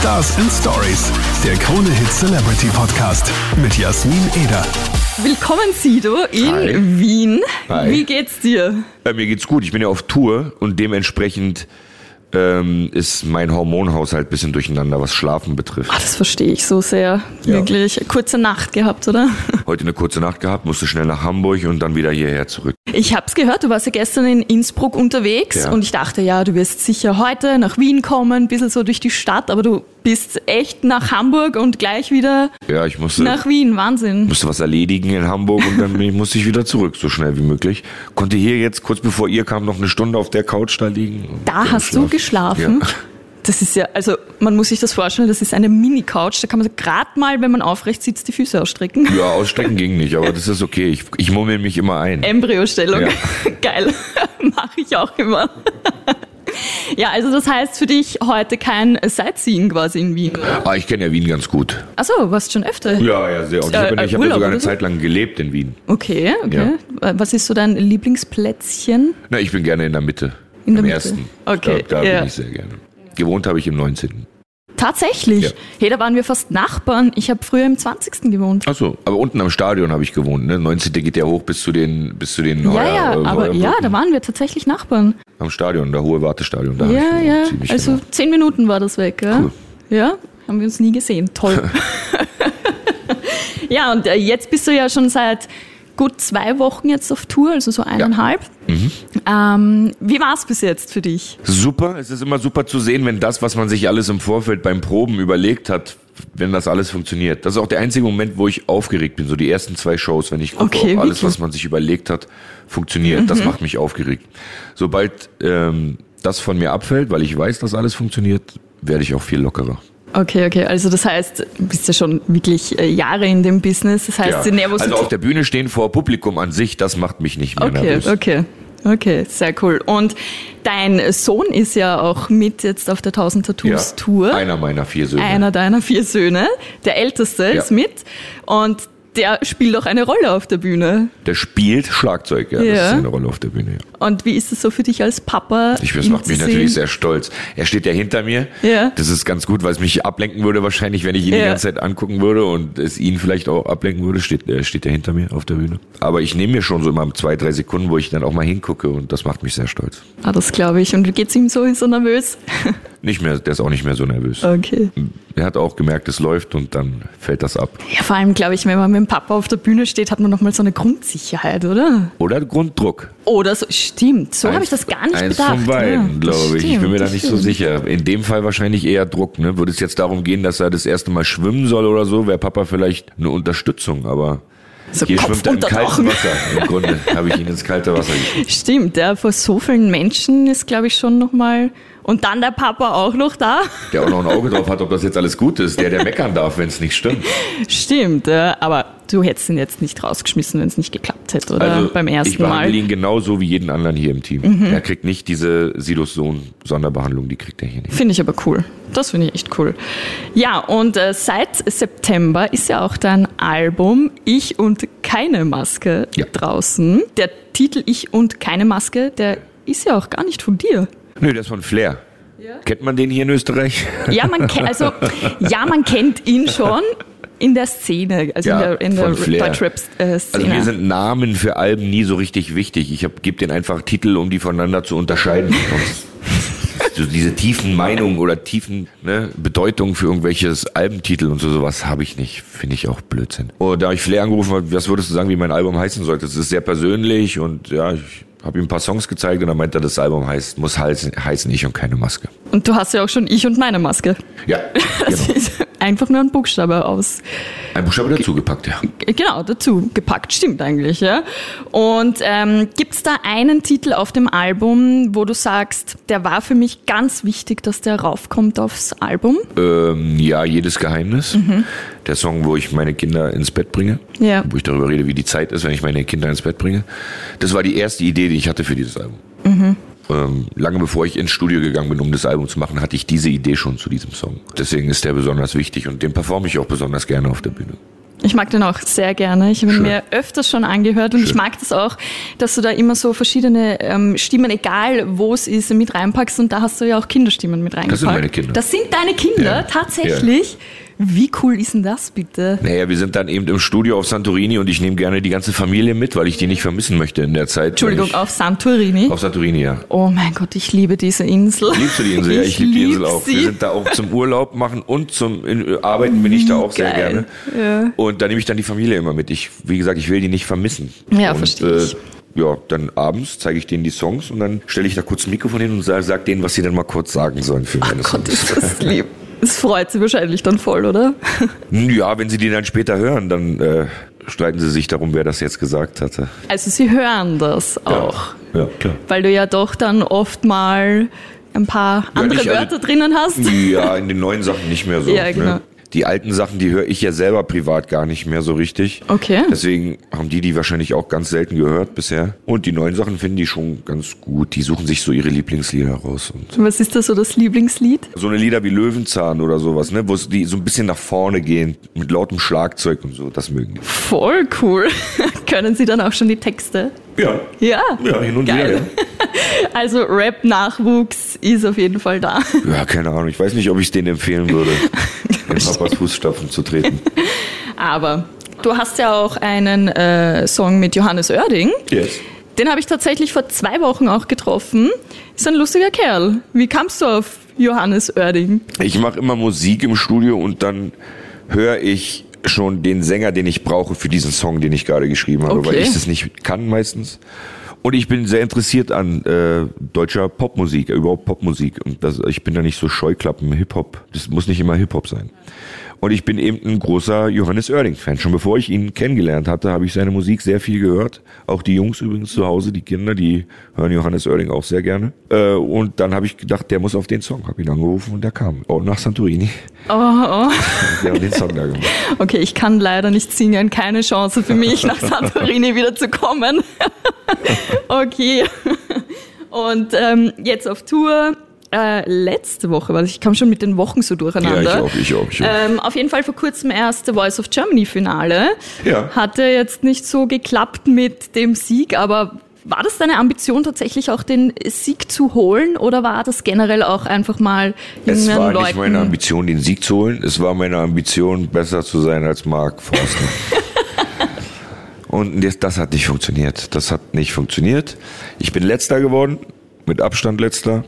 Stars and Stories, der Krone Hit Celebrity Podcast mit Jasmin Eder. Willkommen, Sido, in Hi. Wien. Hi. Wie geht's dir? Äh, mir geht's gut. Ich bin ja auf Tour und dementsprechend ähm, ist mein Hormonhaushalt ein bisschen durcheinander, was Schlafen betrifft. Ah, das verstehe ich so sehr. Ja. Wirklich. Kurze Nacht gehabt, oder? Heute eine kurze Nacht gehabt, musste schnell nach Hamburg und dann wieder hierher zurück. Ich hab's gehört, du warst ja gestern in Innsbruck unterwegs Ja. und ich dachte, ja, du wirst sicher heute nach Wien kommen, ein bisschen so durch die Stadt, aber du bist echt nach Hamburg und gleich wieder Ja, ich musste, nach Wien. Wahnsinn. musste was erledigen in Hamburg und dann ich- musste ich wieder zurück, so schnell wie möglich. Konnte hier jetzt, kurz bevor ihr kam, noch eine Stunde auf der Couch da liegen. Da hast du schlafen. geschlafen. Ja. Das ist ja, also man muss sich das vorstellen, das ist eine Mini-Couch. Da kann man gerade mal, wenn man aufrecht sitzt, die Füße ausstrecken. Ja, ausstrecken ging nicht, aber das ist okay. Ich, ich mummel mich immer ein. Embryostellung. Ja. Geil. Mache ich auch immer. Ja, also das heißt für dich heute kein Sightseeing quasi in Wien. Ah, ich kenne ja Wien ganz gut. Achso, warst schon öfter? Ja, ja, sehr. Und ich habe ja, äh, ich hab ja sogar eine so? Zeit lang gelebt in Wien. Okay, okay. Was ist so dein Lieblingsplätzchen? Na, ich bin gerne in der Mitte. In der Im Mitte. ersten. Okay, Da, da ja. bin ich sehr gerne. Gewohnt habe ich im 19. Tatsächlich. Ja. Hey, da waren wir fast Nachbarn. Ich habe früher im 20. gewohnt. Ach so, aber unten am Stadion habe ich gewohnt. Ne? 19. geht ja hoch bis zu den, bis zu den Ja, Heuer- ja, äh, aber ja, da waren wir tatsächlich Nachbarn. Am Stadion, der hohe Wartestadion. Da Ja, ja. Also genau. zehn Minuten war das weg, ja? Cool. Ja, haben wir uns nie gesehen. Toll. ja, und äh, jetzt bist du ja schon seit gut zwei Wochen jetzt auf Tour, also so eineinhalb. Mhm. Ähm, wie war es bis jetzt für dich? Super, es ist immer super zu sehen, wenn das, was man sich alles im Vorfeld beim Proben überlegt hat, wenn das alles funktioniert. Das ist auch der einzige Moment, wo ich aufgeregt bin. So die ersten zwei Shows, wenn ich gucke, Okay, ob alles, wirklich? Mhm. was man sich überlegt hat, funktioniert. Das macht mich aufgeregt. Sobald ähm, das von mir abfällt, weil ich weiß, dass alles funktioniert, werde ich auch viel lockerer. Okay, okay, also das heißt, du bist ja schon wirklich äh, Jahre in dem Business, das heißt, die Nervosität... Also auf der Bühne stehen vor Publikum an sich, das macht mich nicht mehr Okay, nervös. okay. Okay, sehr cool. Und dein Sohn ist ja auch mit jetzt auf der 1000 Tattoos Tour. Einer meiner vier Söhne. Einer deiner vier Söhne. Der älteste Ja. ist mit. Und der spielt auch eine Rolle auf der Bühne. Der spielt Schlagzeug, ja, Ja. das ist eine Rolle auf der Bühne. Ja. Und wie ist es so für dich als Papa? Ich, das macht mich sehen? natürlich sehr stolz. Er steht ja hinter mir. Ja. Das ist ganz gut, weil es mich ablenken würde wahrscheinlich, wenn ich ihn Ja. die ganze Zeit angucken würde und es ihn vielleicht auch ablenken würde, steht, äh, steht er hinter mir auf der Bühne. Aber ich nehme mir schon so immer zwei, drei Sekunden, wo ich dann auch mal hingucke und das macht mich sehr stolz. Ah, das glaube ich. Und wie geht's ihm so? Ist er nervös? Nicht mehr, der ist auch nicht mehr so nervös. Okay. Er hat auch gemerkt, es läuft und dann fällt das ab. Ja, vor allem, glaube ich, wenn man mit dem Papa auf der Bühne steht, hat man nochmal so eine Grundsicherheit, oder? Oder Grunddruck. Oder so. Stimmt. So habe ich das gar nicht eins bedacht. von beiden, ja, glaube ich. ich bin mir da nicht so stimmt. sicher. In dem Fall wahrscheinlich eher Druck. Ne? Würde es jetzt darum gehen, dass er das erste Mal schwimmen soll oder so, wäre Papa vielleicht eine Unterstützung. Aber So hier Kopf schwimmt er im kalten. Wasser. Im Grunde habe ich ihn ins kalte Wasser geschickt. Stimmt, ja, vor so vielen Menschen ist, glaube ich, schon nochmal. Und dann der Papa auch noch da. Der auch noch ein Auge drauf hat, ob das jetzt alles gut ist. Der, der meckern darf, wenn es nicht stimmt. Stimmt, ja, aber du hättest ihn jetzt nicht rausgeschmissen, wenn es nicht geklappt hätte, oder? Also Beim ich ersten behandle Mal. ihn genauso wie jeden anderen hier im Team. Mhm. Er kriegt nicht diese Silos Sohn Sonderbehandlung, die kriegt er hier nicht. Finde ich aber cool. Das finde ich echt cool. Ja, und äh, seit September ist ja auch dein Album Ich und keine Maske Ja. draußen. Der Titel Ich und keine Maske, der ist ja auch gar nicht von dir. Nö, der ist von Flair. Kennt man den hier in Österreich? Ja, man kennt, also, ja, man kennt ihn schon in der Szene, also Ja, in der, in der. Deutschrap-Szene. Also mir sind Namen für Alben nie so richtig wichtig. Ich gebe denen einfach Titel, um die voneinander zu unterscheiden. So diese tiefen Meinungen oder tiefen ne, Bedeutungen für irgendwelches Albentitel und so sowas habe ich nicht. Finde ich auch Blödsinn. Und da ich Flair angerufen habe, was würdest du sagen, wie mein Album heißen sollte? Es ist sehr persönlich und ja, ich habe ihm ein paar Songs gezeigt und dann meinte er, das Album heißt, muss heißen, heißen Ich und keine Maske. Und du hast ja auch schon Ich und meine Maske. Ja, genau. Einfach nur ein Buchstabe aus. Ein Buchstabe dazugepackt, ja. Genau, dazu gepackt, stimmt eigentlich, ja. Und ähm, gibt's da einen Titel auf dem Album, wo du sagst, der war für mich ganz wichtig, dass der raufkommt aufs Album? Ähm, ja, jedes Geheimnis. Der Song, wo ich meine Kinder ins Bett bringe. Ja. Wo ich darüber rede, wie die Zeit ist, wenn ich meine Kinder ins Bett bringe. Das war die erste Idee, die ich hatte für dieses Album. Ähm, lange bevor ich ins Studio gegangen bin, um das Album zu machen, hatte ich diese Idee schon zu diesem Song. Deswegen ist der besonders wichtig und den performe ich auch besonders gerne auf der Bühne. Ich mag den auch sehr gerne. Ich habe ihn Schön. mir öfters schon angehört und ich mag das auch, dass du da immer so verschiedene ähm, Stimmen, egal wo es ist, mit reinpackst und da hast du ja auch Kinderstimmen mit reingepackt. sind meine Kinder. Das sind deine Kinder, Ja. tatsächlich. Wie cool ist denn das bitte? Naja, wir sind dann eben im Studio auf Santorini und ich nehme gerne die ganze Familie mit, weil ich die nicht vermissen möchte in der Zeit. Entschuldigung, auf Santorini. ich, auf Santorini, ja. Oh mein Gott, ich liebe diese Insel. Liebst du die Insel? Ja, ich liebe die Insel auch. sie. Wir sind da auch zum Urlaub machen und zum in, Arbeiten bin ich da auch sehr Geil. gerne. Und da nehme ich dann die Familie immer mit. Ich, wie gesagt, ich will die nicht vermissen. Ja, und, verstehe ich. ja, dann abends zeige ich denen die Songs und dann stelle ich da kurz ein Mikrofon hin und sage sag denen, was sie dann mal kurz sagen sollen für meine Gott, Songs. ist das lieb. Es freut sie wahrscheinlich dann voll, oder? Ja, wenn sie die dann später hören, dann äh, streiten sie sich darum, wer das jetzt gesagt hatte. Also sie hören das auch. Ja, klar. Weil du ja doch dann oft mal ein paar andere nicht, also- Wörter drinnen hast. Ja, in den neuen Sachen nicht mehr so. Ja, genau. Ne? Die alten Sachen, die höre ich ja selber privat gar nicht mehr so richtig. Okay. Deswegen haben die die wahrscheinlich auch ganz selten gehört bisher. Und die neuen Sachen finden die schon ganz gut. Die suchen sich so ihre Lieblingslieder raus. Und Was ist da so das Lieblingslied? so eine Lieder wie Löwenzahn oder sowas, ne, wo die so ein bisschen nach vorne gehen mit lautem Schlagzeug und so, das mögen die. Voll cool. Können Sie dann auch schon die Texte? Ja. Ja. Ja, hin und Geil. wieder. Also Rap-Nachwuchs ist auf jeden Fall da. Ja. ja, keine Ahnung. Ich weiß nicht, ob ich denen empfehlen würde, Papas Fußstapfen zu treten. Aber du hast ja auch einen äh, Song mit Johannes Oerding. Yes. Den habe ich tatsächlich vor zwei Wochen auch getroffen. Ist ein lustiger Kerl. Wie kamst du auf Johannes Oerding? Ich mache immer Musik im Studio und dann höre ich schon den Sänger, den ich brauche für diesen Song, den ich gerade geschrieben habe, Okay. weil ich das nicht kann meistens. Und ich bin sehr interessiert an äh, deutscher Popmusik, überhaupt Popmusik. Und das, ich bin da nicht so Scheuklappen, Hip-Hop. Das muss nicht immer Hip-Hop sein. Und ich bin eben ein großer Johannes Oerding-Fan. Schon bevor ich ihn kennengelernt hatte, habe ich seine Musik sehr viel gehört. Auch die Jungs übrigens zu Hause, die Kinder, die hören Johannes Oerding auch sehr gerne. Äh, und dann habe ich gedacht, der muss auf den Song. Habe ihn angerufen und der kam. Auch nach Santorini. Oh, oh. Wir haben den Song da gemacht. Okay, ich kann leider nicht singen. Keine Chance für mich, nach Santorini wieder zu kommen. okay. Und ähm, jetzt auf Tour. Äh, letzte Woche, weil ich kam schon mit den Wochen so durcheinander. Ja, ich auch, ich auch, ich auch. Ähm, auf jeden Fall vor kurzem erst The Voice of Germany Finale. Ja. Hatte jetzt nicht so geklappt mit dem Sieg, aber war das deine Ambition tatsächlich auch den Sieg zu holen oder war das generell auch einfach mal Es war Leuten? nicht meine Ambition, den Sieg zu holen. Es war meine Ambition, besser zu sein als Mark Forster. Und das, das hat nicht funktioniert. Das hat nicht funktioniert. Ich bin letzter geworden, mit Abstand letzter.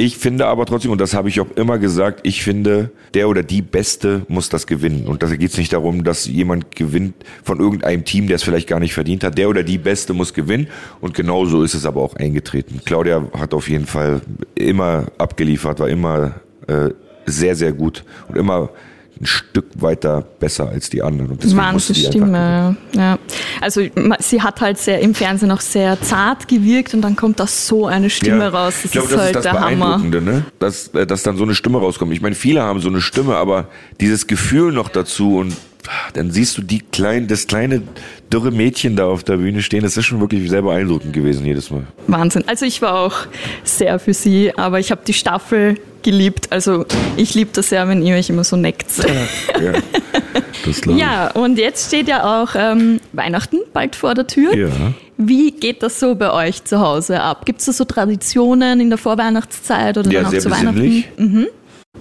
Ich finde aber trotzdem, und das habe ich auch immer gesagt, ich finde, der oder die Beste muss das gewinnen. Und da geht es nicht darum, dass jemand gewinnt von irgendeinem Team, der es vielleicht gar nicht verdient hat. Der oder die Beste muss gewinnen. Und genau so ist es aber auch eingetreten. Claudia hat auf jeden Fall immer abgeliefert, war immer äh, sehr, sehr gut und immer ein Stück weiter besser als die anderen. Und deswegen musste die. Stimme. Ja. Also sie hat halt sehr im Fernsehen auch sehr zart gewirkt und dann kommt da so eine Stimme raus. Das ich glaube, ist das halt ist das der Hammer. Beeindruckende, ne? dass, äh, dass dann so eine Stimme rauskommt. Ich meine, viele haben so eine Stimme, aber dieses Gefühl noch dazu und dann siehst du die klein, das kleine dürre Mädchen da auf der Bühne stehen. Das ist schon wirklich sehr beeindruckend gewesen jedes Mal. Wahnsinn. Also ich war auch sehr für sie, aber ich habe die Staffel geliebt. Also ich liebe das sehr, wenn ihr euch immer so neckt. Ja, ich. Ja, und jetzt steht ja auch ähm, Weihnachten bald vor der Tür. Ja. Wie geht das so bei euch zu Hause ab? Gibt es da so Traditionen in der Vorweihnachtszeit oder Ja, dann auch sehr zu Weihnachten? besinnlich.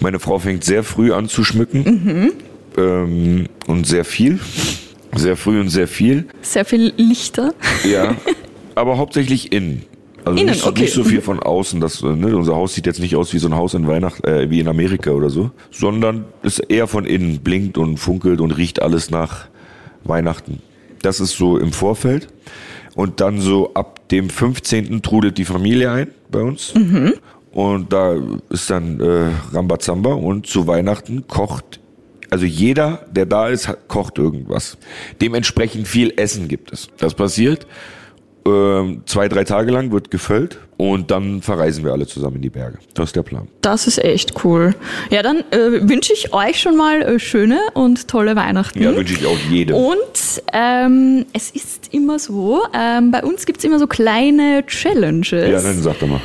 Meine Frau fängt sehr früh an zu schmücken. Ähm, und sehr viel. Sehr früh und sehr viel. Sehr viel Lichter. Ja, aber hauptsächlich innen. Also Innen, nicht, so, okay. nicht so viel von außen. Das, äh, ne, unser Haus sieht jetzt nicht aus wie so ein Haus in Weihnacht, äh, wie in Amerika oder so, sondern ist eher von innen, blinkt und funkelt und riecht alles nach Weihnachten. Das ist so im Vorfeld. Und dann so ab dem 15. trudelt die Familie ein bei uns. Und da ist dann äh, Rambazamba und zu Weihnachten kocht, also jeder, der da ist, hat, kocht irgendwas. Dementsprechend viel Essen gibt es. Das passiert. Ähm, zwei, drei Tage lang wird gefüllt. Und dann verreisen wir alle zusammen in die Berge. Das ist der Plan. Das ist echt cool. Ja, dann äh, wünsche ich euch schon mal äh, schöne und tolle Weihnachten. Ja, wünsche ich auch jedem. Und ähm, es ist immer so, ähm, bei uns gibt's immer so kleine Challenges. Ja, dann sag doch mal.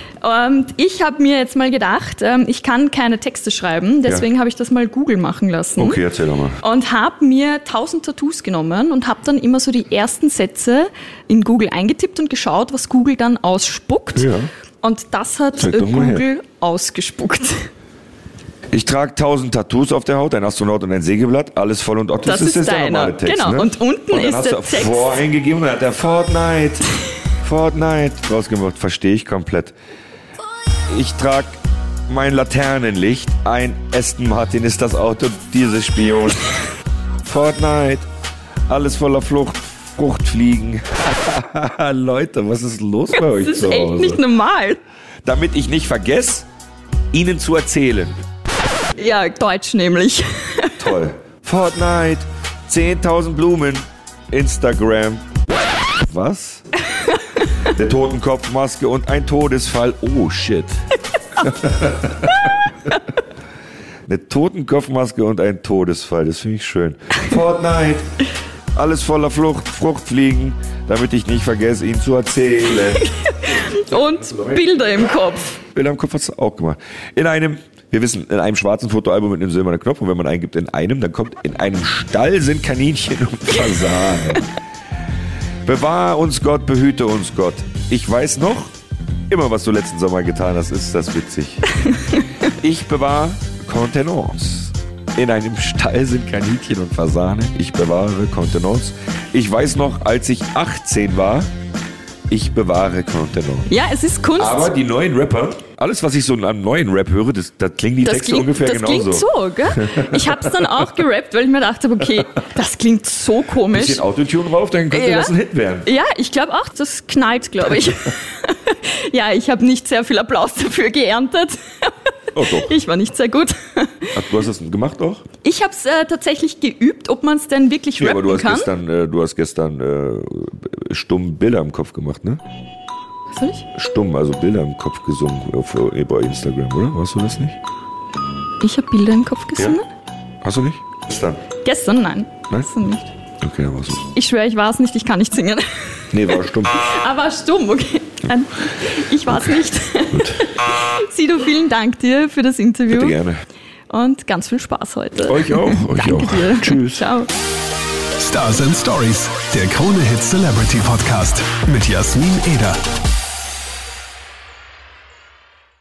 Und ich habe mir jetzt mal gedacht, ähm, ich kann keine Texte schreiben, deswegen habe ich das mal Google machen lassen. Okay, erzähl doch mal. Und habe mir 1000 Tattoos genommen und habe dann immer so die ersten Sätze in Google eingetippt und geschaut, was Google dann ausspuckt. Ja. Und das hat. Google ausgespuckt. Ich trage tausend Tattoos auf der Haut, ein Astronaut und ein Sägeblatt, alles voll und Otto. Das ist der deiner. normale Text, Genau, Ne? und unten und dann ist hast der du Text. vor eingegeben und dann hat der Fortnite, Fortnite rausgemacht. Verstehe ich komplett. Ich trage mein Laternenlicht, ein Aston Martin ist das Auto dieses Spion. Fortnite, alles voller Flucht, Fruchtfliegen. Leute, was ist los bei euch Das ist zu echt Hause? nicht normal. Damit ich nicht vergesse, Ihnen zu erzählen. Ja, Deutsch nämlich. Toll. Fortnite, 10.000 Blumen, Instagram. Was? Der Totenkopfmaske und ein Todesfall. Oh shit. Eine Totenkopfmaske und ein Todesfall, das finde ich schön. Fortnite, alles voller Flucht, Fruchtfliegen, damit ich nicht vergesse, ihn zu erzählen. Und Bilder im Kopf. Bilder im Kopf hat's auch gemacht. In einem, wir wissen, in einem schwarzen Fotoalbum mit einem silbernen Knopf und wenn man eingibt in einem, dann kommt in einem Stall sind Kaninchen und Fasanen. Bewahr uns Gott, behüte uns Gott. Ich weiß noch, immer was du letzten Sommer getan hast, ist das witzig. Ich bewahre Kontenance. In einem Stall sind Kaninchen und Fasanen. Ich bewahre Kontenance. Ich weiß noch, als ich 18 war, ich bewahre Kontenance. Ja, es ist Kunst. Aber die neuen Rapper, alles, was ich so an neuen Rap höre, das, da klingen die das Texte klingt, ungefähr das genauso. klingt so, gell? Ich hab's dann auch gerappt, weil ich mir dachte, okay, das klingt so komisch. Bisschen Autotune drauf, dann könnte Ja. das ein Hit werden. Ja, ich glaube auch, das knallt, glaube ich. ja, ich habe nicht sehr viel Applaus dafür geerntet. Oh. Ich war nicht sehr gut. Ach, du hast das gemacht auch? Ich habe es äh, tatsächlich geübt, ob man es denn wirklich Ja, rappen aber du hast kann. gestern, äh, du hast gestern äh, stumm Bilder im Kopf gemacht, ne? Was ich? Stumm, also Bilder im Kopf gesungen auf, äh, bei Instagram, oder? Warst du das nicht? Ich habe Bilder im Kopf gesungen? Hast du nicht? Gestern. Gestern? Nein. Nein? Gestern nicht. Okay, dann warst du. Ich schwöre, ich war es nicht, ich kann nicht singen. Nee, war stumm. Aber stumm, okay. Nein, ich war es nicht. Sido, vielen Dank dir für das Interview. Bitte gerne. Und ganz viel Spaß heute. Euch auch. Euch Danke auch. dir. Tschüss. Ciao. Stars and Stories, der Krone Hit Celebrity Podcast mit Jasmin Eder.